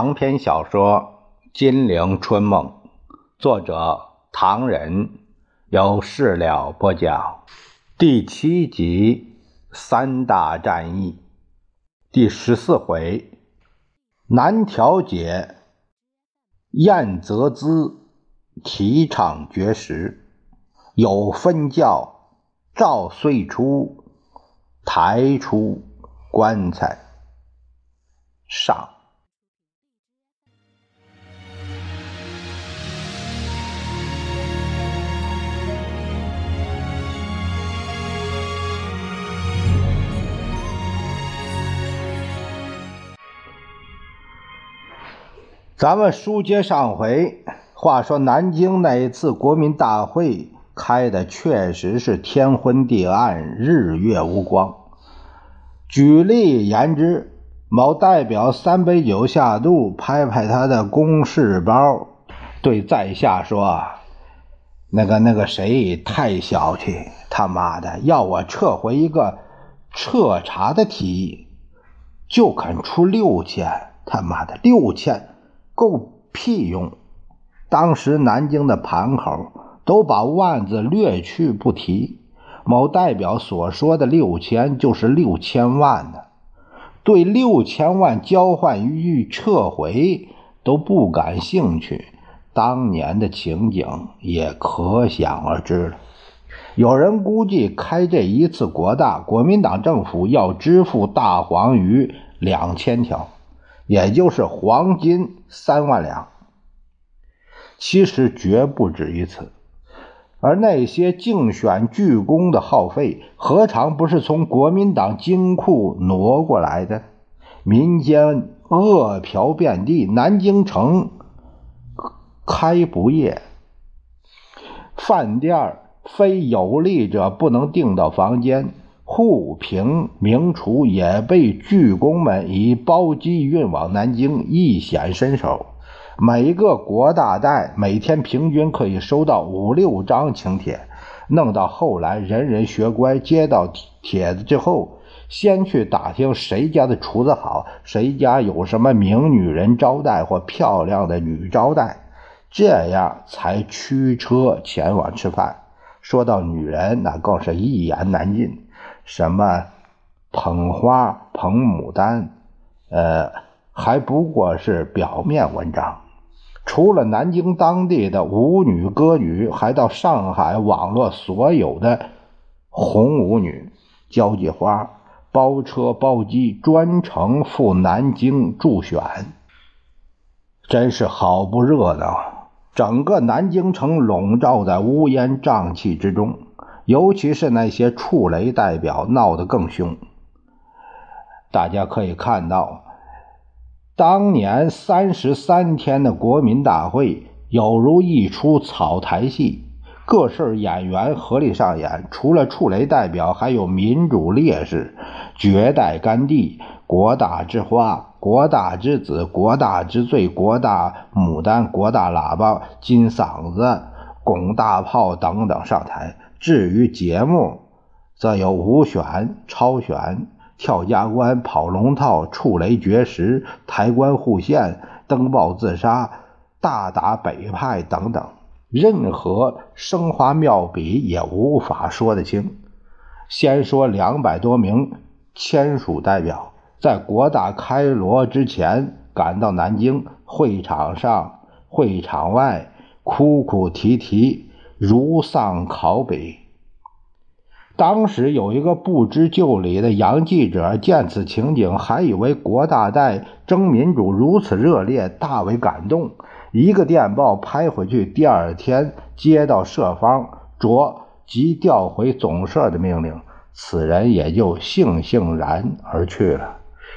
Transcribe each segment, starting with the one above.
长篇小说《金陵春梦》，作者唐人，由事了播讲。第七集三大战役，第十四回，南调解，燕泽资提倡绝食，有分教，赵遂初抬出棺材上。咱们书接上回，话说南京那一次国民大会开的确实是天昏地暗，日月无光。举例言之，某代表三杯酒下肚，拍拍他的公事包，对在下说：“那个那个谁太小气，他妈的要我撤回一个彻查的提议，就肯出六千，他妈的六千！”够屁用！当时南京的盘口都把万字略去不提，某代表所说的六千就是六千万呢。对六千万交换于撤回都不感兴趣，当年的情景也可想而知了。有人估计，开这一次国大，国民党政府要支付大黄鱼两千条。也就是黄金三万两，其实绝不止于此。而那些竞选巨工的耗费，何尝不是从国民党金库挪过来的？民间饿殍遍地，南京城开不业，饭店非有利者不能订到房间。沪平名厨也被巨工们以包机运往南京，一显身手。每个国大代每天平均可以收到五六张请帖，弄到后来人人学乖，接到帖子之后，先去打听谁家的厨子好，谁家有什么名女人招待或漂亮的女招待，这样才驱车前往吃饭。说到女人，那更是一言难尽。什么捧花捧牡丹，呃，还不过是表面文章。除了南京当地的舞女歌女，还到上海网络所有的红舞女交际花，包车包机专程赴南京助选，真是好不热闹。整个南京城笼罩在乌烟瘴气之中。尤其是那些触雷代表闹得更凶。大家可以看到，当年三十三天的国民大会，有如一出草台戏，各式演员合力上演。除了触雷代表，还有民主烈士、绝代甘地、国大之花、国大之子、国大之最、国大牡丹、国大喇叭、金嗓子、拱大炮等等上台。至于节目，则有五选、超选、跳家关、跑龙套、触雷绝食、抬棺护县、登报自杀、大打北派等等，任何生花妙笔也无法说得清。先说两百多名签署代表，在国大开锣之前赶到南京会场上、会场外，哭哭啼啼。如丧考妣。当时有一个不知就里的洋记者，见此情景，还以为国大代争民主如此热烈，大为感动。一个电报拍回去，第二天接到社方着即调回总社的命令，此人也就悻悻然而去了。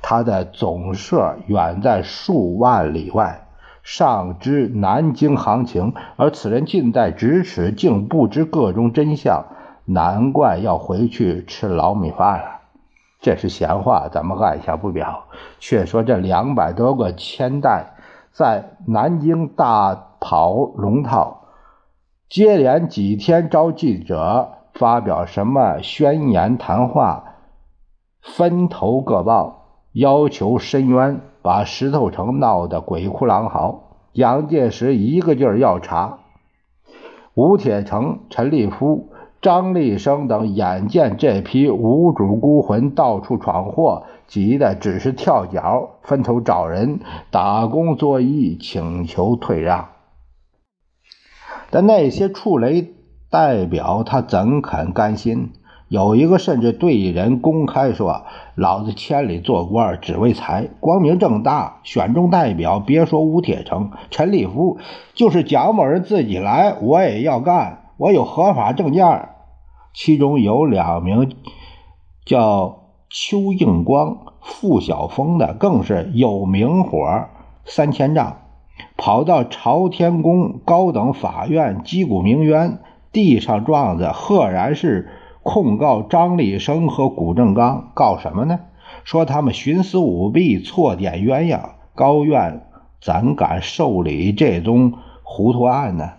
他的总社远在数万里外。尚知南京行情，而此人近在咫尺，竟不知个中真相，难怪要回去吃老米饭了。这是闲话，咱们按下不表。却说这两百多个签代在南京大跑龙套，接连几天招记者发表什么宣言谈话，分头各报，要求申冤。把石头城闹得鬼哭狼嚎。蒋介石一个劲儿要查。吴铁城、陈立夫、张立生等眼见这批无主孤魂到处闯祸，急得只是跳脚，分头找人打工作揖，请求退让。但那些触雷代表，他怎肯甘心？有一个甚至对人公开说：“老子千里做官只为财，光明正大选中代表。别说吴铁城、陈立夫，就是蒋某人自己来，我也要干。我有合法证件。”其中有两名叫邱应光、傅晓峰的，更是有名火三千丈，跑到朝天宫高等法院击鼓鸣冤，地上状子，赫然是。控告张立生和谷正刚，告什么呢？说他们徇私舞弊、错点鸳鸯。高院怎敢受理这宗糊涂案呢？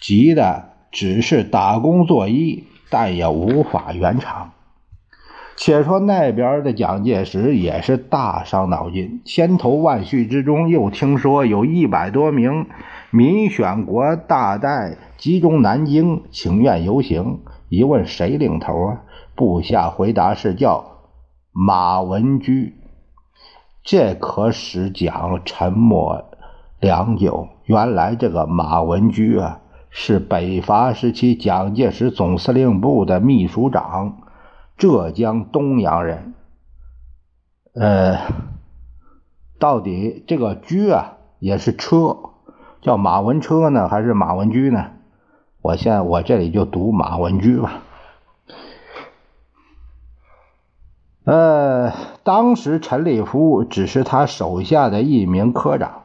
急的只是打工作揖，但也无法圆场。且说那边的蒋介石也是大伤脑筋，千头万绪之中，又听说有一百多名民选国大代集中南京请愿游行。一问谁领头啊？部下回答是叫马文居，这可使蒋沉默良久。原来这个马文居啊，是北伐时期蒋介石总司令部的秘书长，浙江东阳人。呃，到底这个居啊，也是车，叫马文车呢，还是马文居呢？我现在我这里就读马文居吧。呃，当时陈立夫只是他手下的一名科长，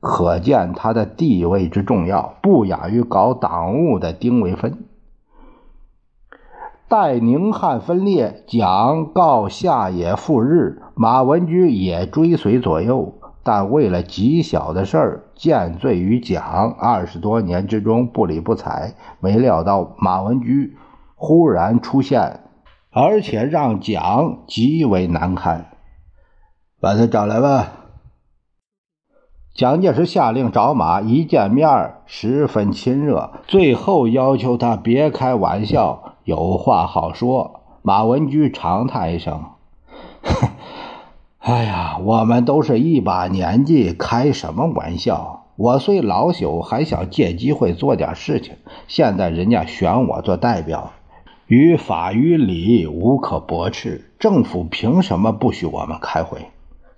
可见他的地位之重要，不亚于搞党务的丁惟汾。待宁汉分裂，蒋告下野赴日，马文居也追随左右。但为了极小的事儿，见罪于蒋，二十多年之中不理不睬。没料到马文居忽然出现，而且让蒋极为难堪。把他找来吧。蒋介石下令找马，一见面十分亲热，最后要求他别开玩笑，有话好说。马文居长叹一声。哎呀，我们都是一把年纪，开什么玩笑？我虽老朽，还想借机会做点事情。现在人家选我做代表，于法于理无可驳斥。政府凭什么不许我们开会？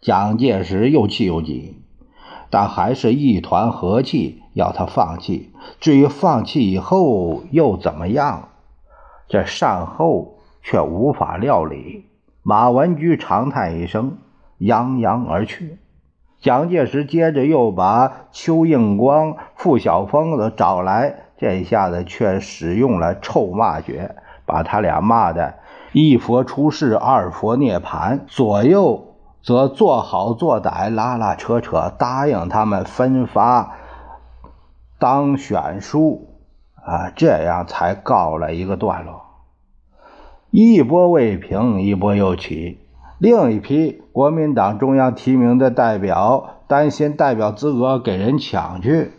蒋介石又气又急，但还是一团和气，要他放弃。至于放弃以后又怎么样，这善后却无法料理。马文居长叹一声。扬扬而去。蒋介石接着又把邱应光、傅晓峰都找来，这下子却使用了臭骂诀，把他俩骂的一佛出世，二佛涅槃。左右则做好做歹，拉拉扯扯，答应他们分发当选书，啊，这样才告了一个段落。一波未平，一波又起。另一批国民党中央提名的代表担心代表资格给人抢去，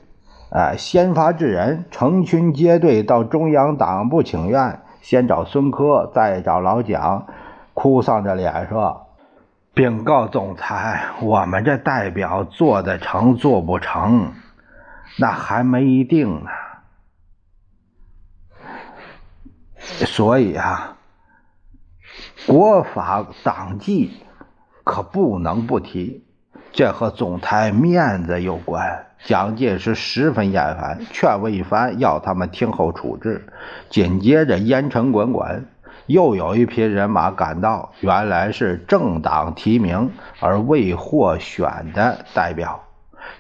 哎，先发制人，成群结队到中央党部请愿，先找孙科，再找老蒋，哭丧着脸说：“禀告总裁，我们这代表做得成做不成，那还没一定呢。所以啊。”国法党纪可不能不提，这和总台面子有关。蒋介石十分厌烦，劝慰一番，要他们听候处置。紧接着烟尘滚滚，又有一批人马赶到，原来是政党提名而未获选的代表，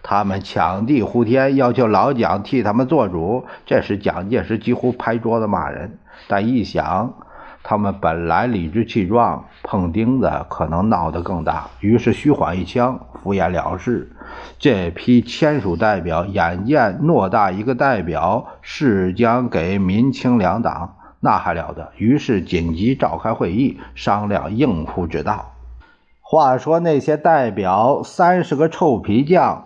他们抢地呼天，要求老蒋替他们做主。这时蒋介石几乎拍桌子骂人，但一想。他们本来理直气壮，碰钉子可能闹得更大，于是虚晃一枪，敷衍了事。这批签署代表眼见偌大一个代表是将给民清两党，那还了得？于是紧急召开会议，商量应付之道。话说那些代表三十个臭皮匠，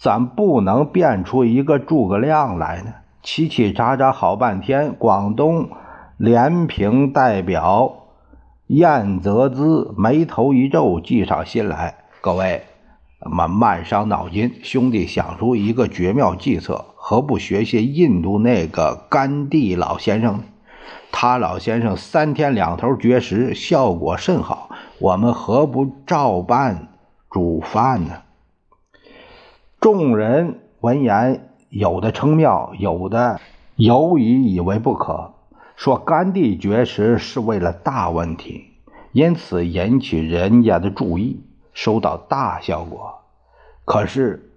怎不能变出一个诸葛亮来呢？叽叽喳喳好半天，广东连平代表燕泽资眉头一皱，计上心来。各位，慢慢伤脑筋，兄弟想出一个绝妙计策，何不学些印度那个甘地老先生？他老先生三天两头绝食，效果甚好。我们何不照办煮饭呢？众人闻言，有的称妙，有的犹疑以为不可。说甘地绝食是为了大问题，因此引起人家的注意，收到大效果。可是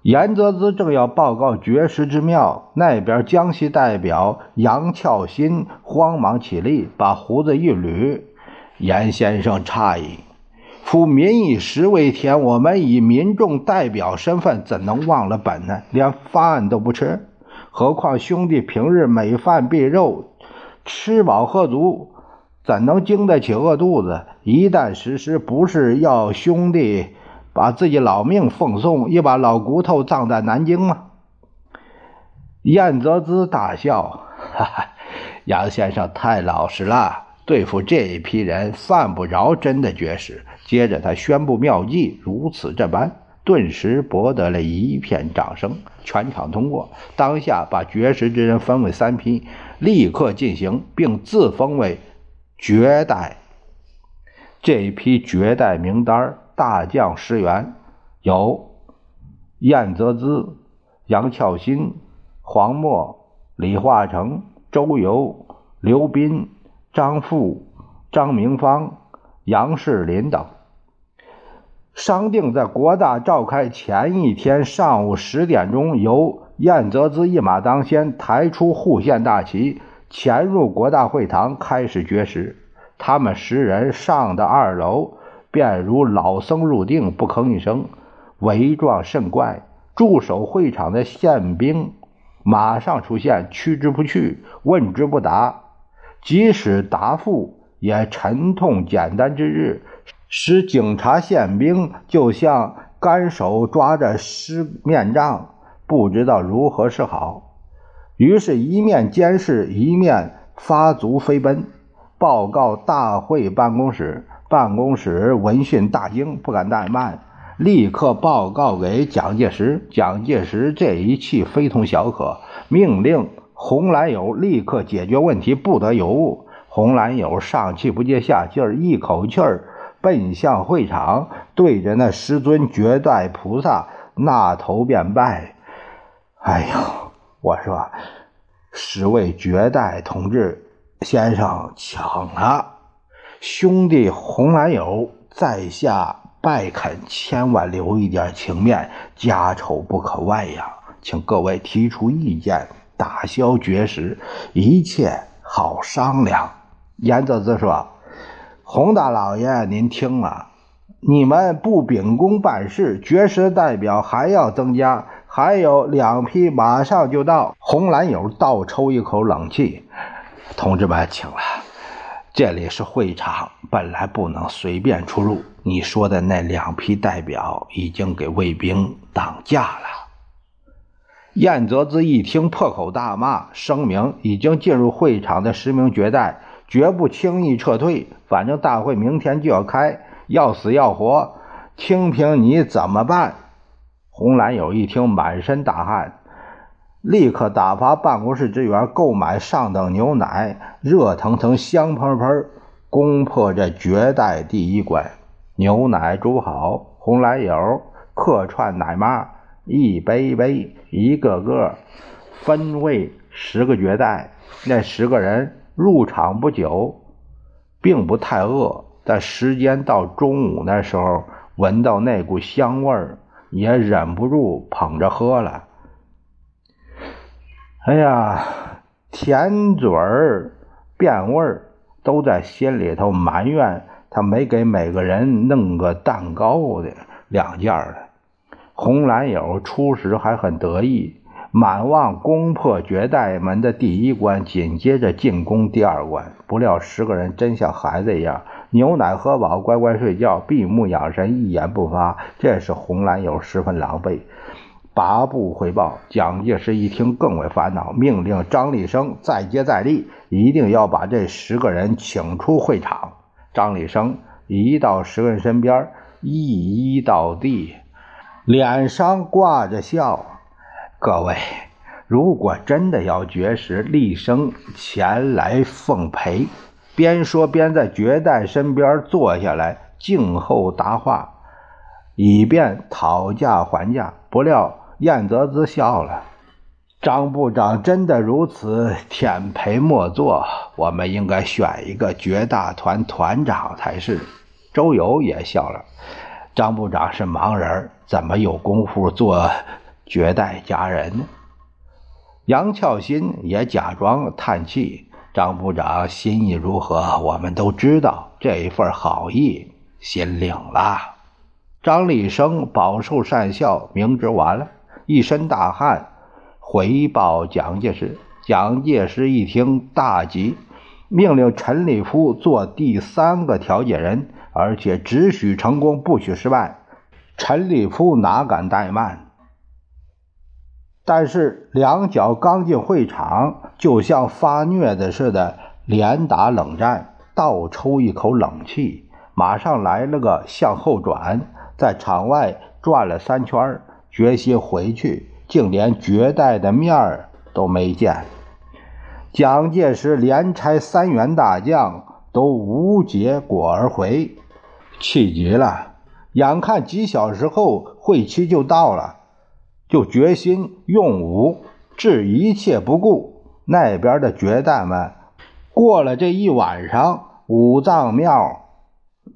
严泽资正要报告绝食之妙，那边江西代表杨俏新慌忙起立，把胡子一捋。严先生诧异：“夫民以食为天，我们以民众代表身份，怎能忘了本呢？连饭都不吃，何况兄弟平日每饭必肉，吃饱喝足，怎能经得起饿肚子？一旦实施，不是要兄弟把自己老命奉送，一把老骨头葬在南京吗？”燕泽之大笑：“哈哈，杨先生太老实了。”对付这一批人，犯不着真的绝食。接着他宣布妙计，如此这般，顿时博得了一片掌声，全场通过。当下把绝食之人分为三批，立刻进行，并自封为绝代。这一批绝代名单大将十员，有燕泽资、杨俏新、黄默、李化成、周游、刘斌。张富、张明芳、杨世林等商定，在国大召开前一天上午十点钟，由燕泽资一马当先，抬出护县大旗，潜入国大会堂，开始绝食。他们十人上到二楼，便如老僧入定，不吭一声，为状甚怪。驻守会场的宪兵马上出现，驱之不去，问之不答。即使答复，也沉痛简单之日，使警察宪兵就像干手抓着湿面杖，不知道如何是好。于是，一面监视，一面发足飞奔，报告大会办公室。办公室闻讯大惊，不敢怠慢，立刻报告给蒋介石。蒋介石这一气非同小可，命令。红蓝友立刻解决问题，不得有误。红蓝友上气不接下气儿，一口气儿奔向会场，对着那师尊绝代菩萨那头便拜。哎呦，我说，十位绝代同志先生，请了，兄弟红蓝友在下拜恳，千万留一点情面，家丑不可外扬，请各位提出意见。打消绝食，一切好商量。严泽子说：“洪大老爷，您听了，你们不秉公办事，绝食代表还要增加，还有两批马上就到。”红蓝友倒抽一口冷气：“同志们，请了，这里是会场，本来不能随便出入。你说的那两批代表已经给卫兵挡驾了。”燕泽资一听，破口大骂，声明已经进入会场的十名绝代，绝不轻易撤退。反正大会明天就要开，要死要活，听凭你怎么办。红蓝友一听，满身大汗，立刻打发办公室职员购买上等牛奶，热腾腾、香喷喷，攻破这绝代第一关。牛奶煮好，红蓝友客串奶妈。一杯一杯，一个个分为十个绝代。那十个人入场不久，并不太饿，但时间到中午那时候，闻到那股香味儿，也忍不住捧着喝了。哎呀，甜嘴儿、变味儿，都在心里头埋怨他没给每个人弄个蛋糕的两件儿红蓝友初时还很得意，满望攻破绝代门的第一关，紧接着进攻第二关。不料十个人真像孩子一样，牛奶喝饱，乖乖睡觉，闭目养神，一言不发。这时红蓝友十分狼狈，拔步回报。蒋介石一听更为烦恼，命令张立生再接再厉，一定要把这十个人请出会场。张立生一到十个人身边，一一倒地，脸上挂着笑。各位，如果真的要绝食，厉声前来奉陪。边说边在绝代身边坐下来，静候答话，以便讨价还价。不料燕泽之笑了：“张部长真的如此舔陪莫坐，我们应该选一个绝大团团长才是。”周游也笑了：“张部长是盲人，怎么有功夫做？”绝代佳人？杨俏新也假装叹气。张部长心意如何，我们都知道。这一份好意，心领了。张立生饱受善笑，明知完了，一身大汗，回报蒋介石。蒋介石一听大急，命令陈立夫做第三个调解人，而且只许成功，不许失败。陈立夫哪敢怠慢？但是两脚刚进会场，就像发虐的似的，连打冷战，倒抽一口冷气，马上来了个向后转，在场外转了三圈，决心回去，竟连绝代的面儿都没见。蒋介石连差三员大将，都无结果而回，气急了。眼看几小时后会期就到了。就决心用武置一切不顾。那边的绝代们过了这一晚上，五脏庙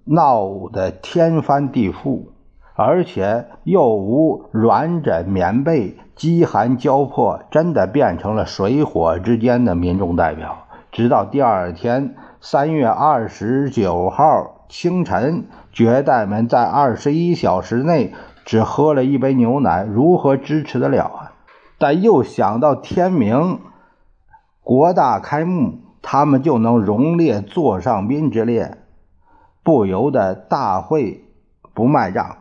闹得天翻地覆，而且又无软枕棉被，饥寒交迫，真的变成了水火之间的民众代表。直到第二天三月二十九号清晨，绝代们在二十一小时内。只喝了一杯牛奶，如何支持得了啊？但又想到天明，国大开幕，他们就能荣列座上宾之列，不由得大会不卖账，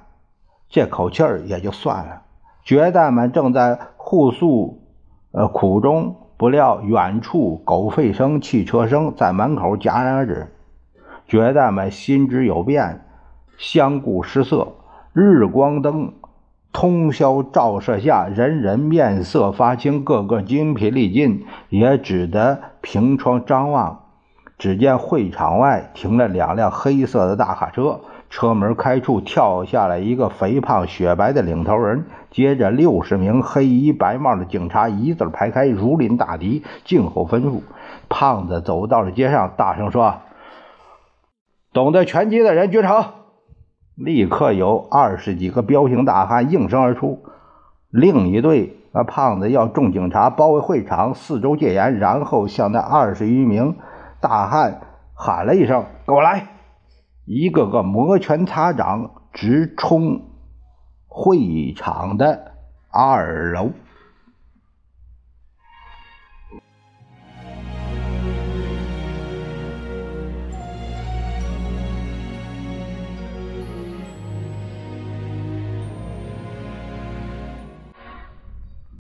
这口气儿也就算了。绝代们正在互诉呃苦衷，不料远处狗吠声、汽车声在门口戛然而止。绝代们心知有变，相顾失色。日光灯通宵照射下，人人面色发青，个个精疲力尽，也只得凭窗张望。只见会场外停了两辆黑色的大卡车，车门开处跳下来一个肥胖雪白的领头人，接着六十名黑衣白帽的警察一字排开，如临大敌，静候吩咐。胖子走到了街上，大声说：“懂得拳击的人举手。”立刻有二十几个彪形大汉应声而出，另一队那胖子要众警察包围会场，四周戒严，然后向那二十余名大汉喊了一声：“给我来！”一个个摩拳擦掌，直冲会场的二楼。